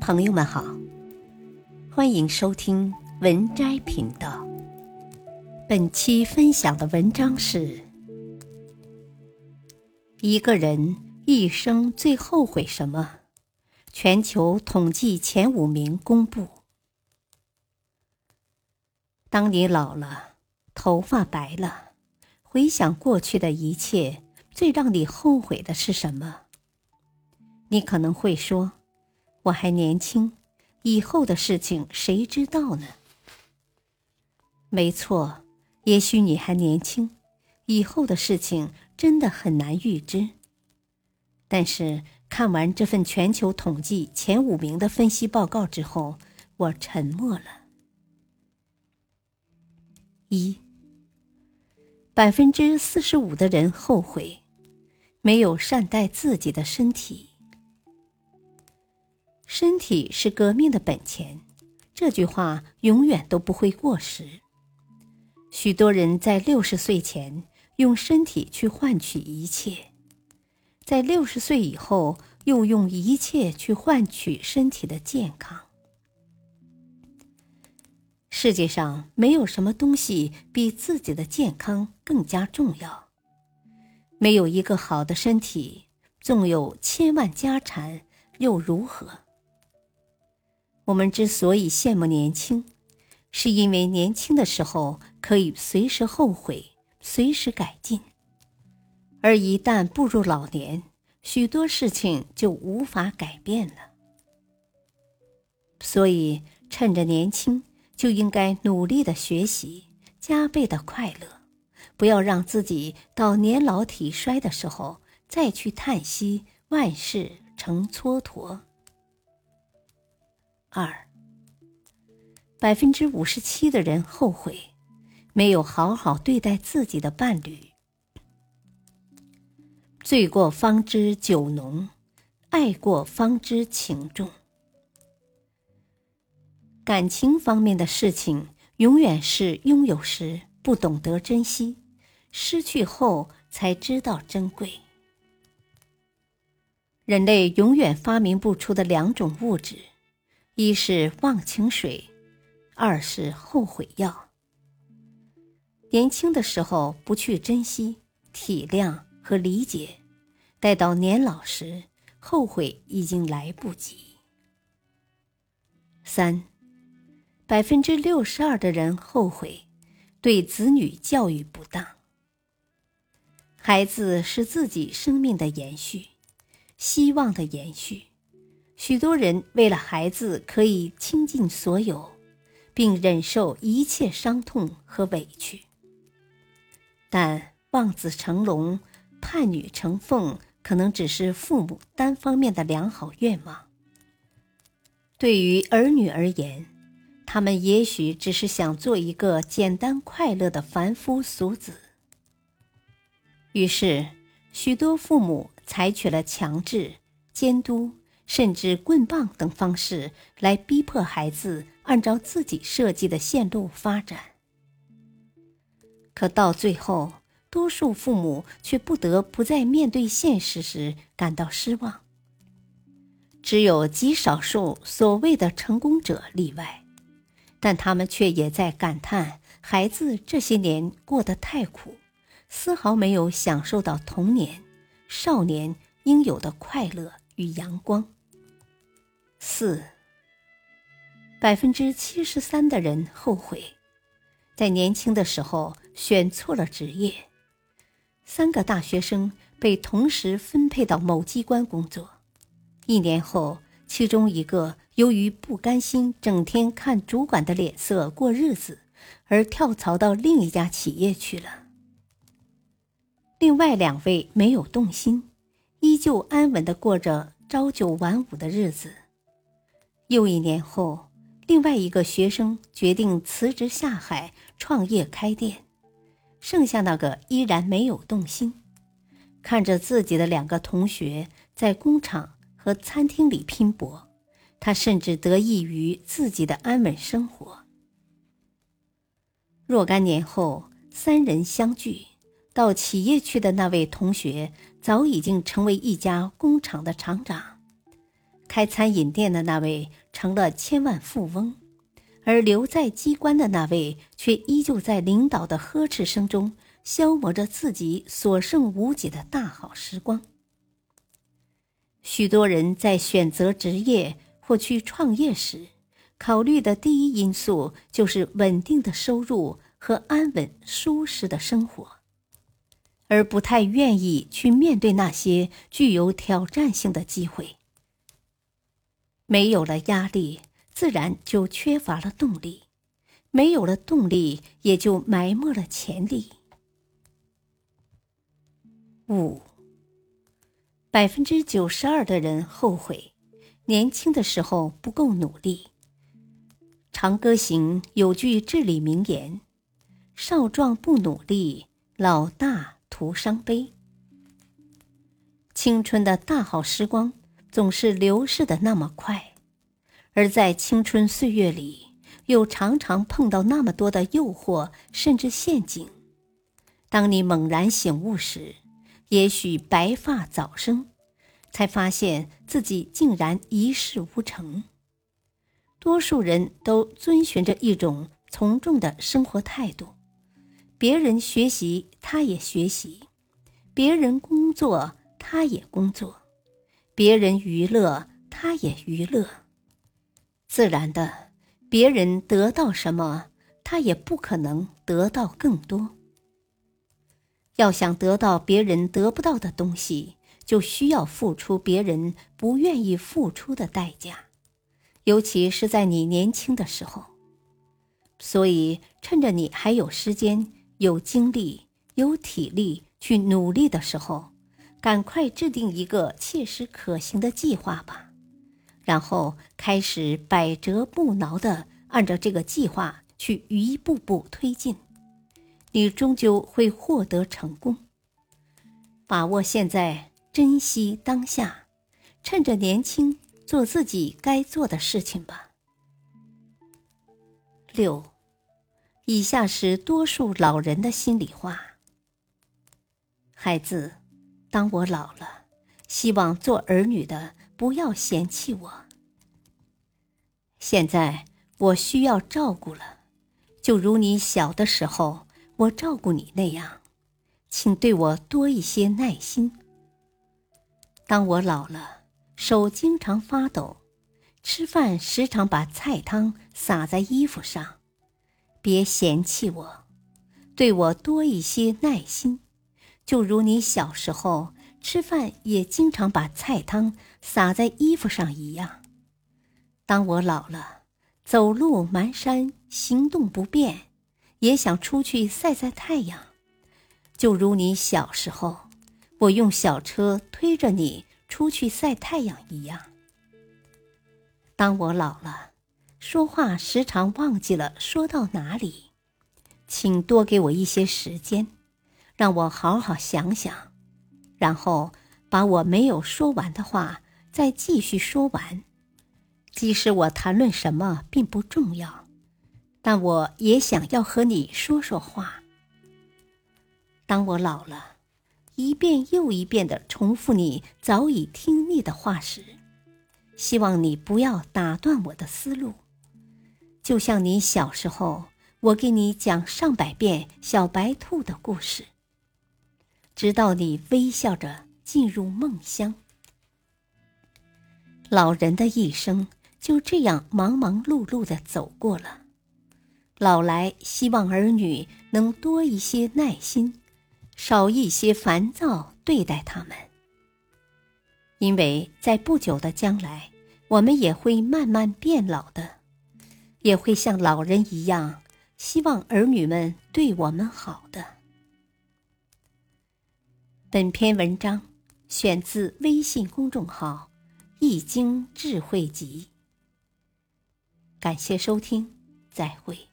朋友们好，欢迎收听文摘频道。本期分享的文章是：一个人一生最后悔什么？全球统计前五名公布。当你老了，头发白了，回想过去的一切，最让你后悔的是什么？你可能会说：“我还年轻，以后的事情谁知道呢？”没错，也许你还年轻，以后的事情真的很难预知。但是看完这份全球统计前五名的分析报告之后，我沉默了。一，百分之四十五的人后悔没有善待自己的身体。身体是革命的本钱，这句话永远都不会过时。许多人在六十岁前用身体去换取一切，在六十岁以后又用一切去换取身体的健康。世界上没有什么东西比自己的健康更加重要。没有一个好的身体，纵有千万家产又如何？我们之所以羡慕年轻，是因为年轻的时候可以随时后悔、随时改进；而一旦步入老年，许多事情就无法改变了。所以，趁着年轻，就应该努力的学习，加倍的快乐，不要让自己到年老体衰的时候再去叹息万事成蹉跎。二，百分之五十七的人后悔没有好好对待自己的伴侣。醉过方知酒浓，爱过方知情重。感情方面的事情，永远是拥有时不懂得珍惜，失去后才知道珍贵。人类永远发明不出的两种物质。一是忘情水，二是后悔药。年轻的时候不去珍惜、体谅和理解，待到年老时，后悔已经来不及。三，百分之六十二的人后悔对子女教育不当。孩子是自己生命的延续，希望的延续。许多人为了孩子可以倾尽所有，并忍受一切伤痛和委屈，但望子成龙、盼女成凤可能只是父母单方面的良好愿望。对于儿女而言，他们也许只是想做一个简单快乐的凡夫俗子。于是，许多父母采取了强制、监督。甚至棍棒等方式来逼迫孩子按照自己设计的线路发展，可到最后，多数父母却不得不在面对现实时感到失望。只有极少数所谓的成功者例外，但他们却也在感叹孩子这些年过得太苦，丝毫没有享受到童年、少年应有的快乐与阳光。四，百分之七十三的人后悔，在年轻的时候选错了职业。三个大学生被同时分配到某机关工作，一年后，其中一个由于不甘心整天看主管的脸色过日子，而跳槽到另一家企业去了。另外两位没有动心，依旧安稳的过着朝九晚五的日子。又一年后，另外一个学生决定辞职下海创业开店，剩下那个依然没有动心。看着自己的两个同学在工厂和餐厅里拼搏，他甚至得益于自己的安稳生活。若干年后，三人相聚，到企业去的那位同学早已经成为一家工厂的厂长。开餐饮店的那位成了千万富翁，而留在机关的那位却依旧在领导的呵斥声中消磨着自己所剩无几的大好时光。许多人在选择职业或去创业时，考虑的第一因素就是稳定的收入和安稳舒适的生活，而不太愿意去面对那些具有挑战性的机会。没有了压力，自然就缺乏了动力；没有了动力，也就埋没了潜力。五。百分之九十二的人后悔年轻的时候不够努力。《长歌行》有句至理名言：“少壮不努力，老大徒伤悲。”青春的大好时光总是流逝的那么快，而在青春岁月里，又常常碰到那么多的诱惑甚至陷阱。当你猛然醒悟时，也许白发早生，才发现自己竟然一事无成。多数人都遵循着一种从众的生活态度，别人学习他也学习，别人工作他也工作，别人娱乐他也娱乐。自然的，别人得到什么，他也不可能得到更多。要想得到别人得不到的东西，就需要付出别人不愿意付出的代价，尤其是在你年轻的时候。所以，趁着你还有时间、有精力、有体力去努力的时候，赶快制定一个切实可行的计划吧，然后开始百折不挠的按照这个计划去一步步推进。你终究会获得成功。把握现在，珍惜当下，趁着年轻做自己该做的事情吧。六，以下是多数老人的心里话：孩子，当我老了，希望做儿女的不要嫌弃我。现在我需要照顾了，就如你小的时候。我照顾你那样，请对我多一些耐心。当我老了，手经常发抖，吃饭时常把菜汤洒在衣服上，别嫌弃我，对我多一些耐心，就如你小时候吃饭也经常把菜汤洒在衣服上一样。当我老了，走路蹒跚，行动不便。也想出去晒晒太阳，就如你小时候，我用小车推着你出去晒太阳一样。当我老了，说话时常忘记了说到哪里，请多给我一些时间，让我好好想想，然后把我没有说完的话再继续说完。即使我谈论什么并不重要。但我也想要和你说说话。当我老了，一遍又一遍的重复你早已听腻的话时，希望你不要打断我的思路。就像你小时候，我给你讲上百遍小白兔的故事，直到你微笑着进入梦乡。老人的一生就这样忙忙碌碌的走过了。老来希望儿女能多一些耐心，少一些烦躁对待他们，因为在不久的将来，我们也会慢慢变老的，也会像老人一样，希望儿女们对我们好的。本篇文章选自微信公众号《易经智慧集》，感谢收听，再会。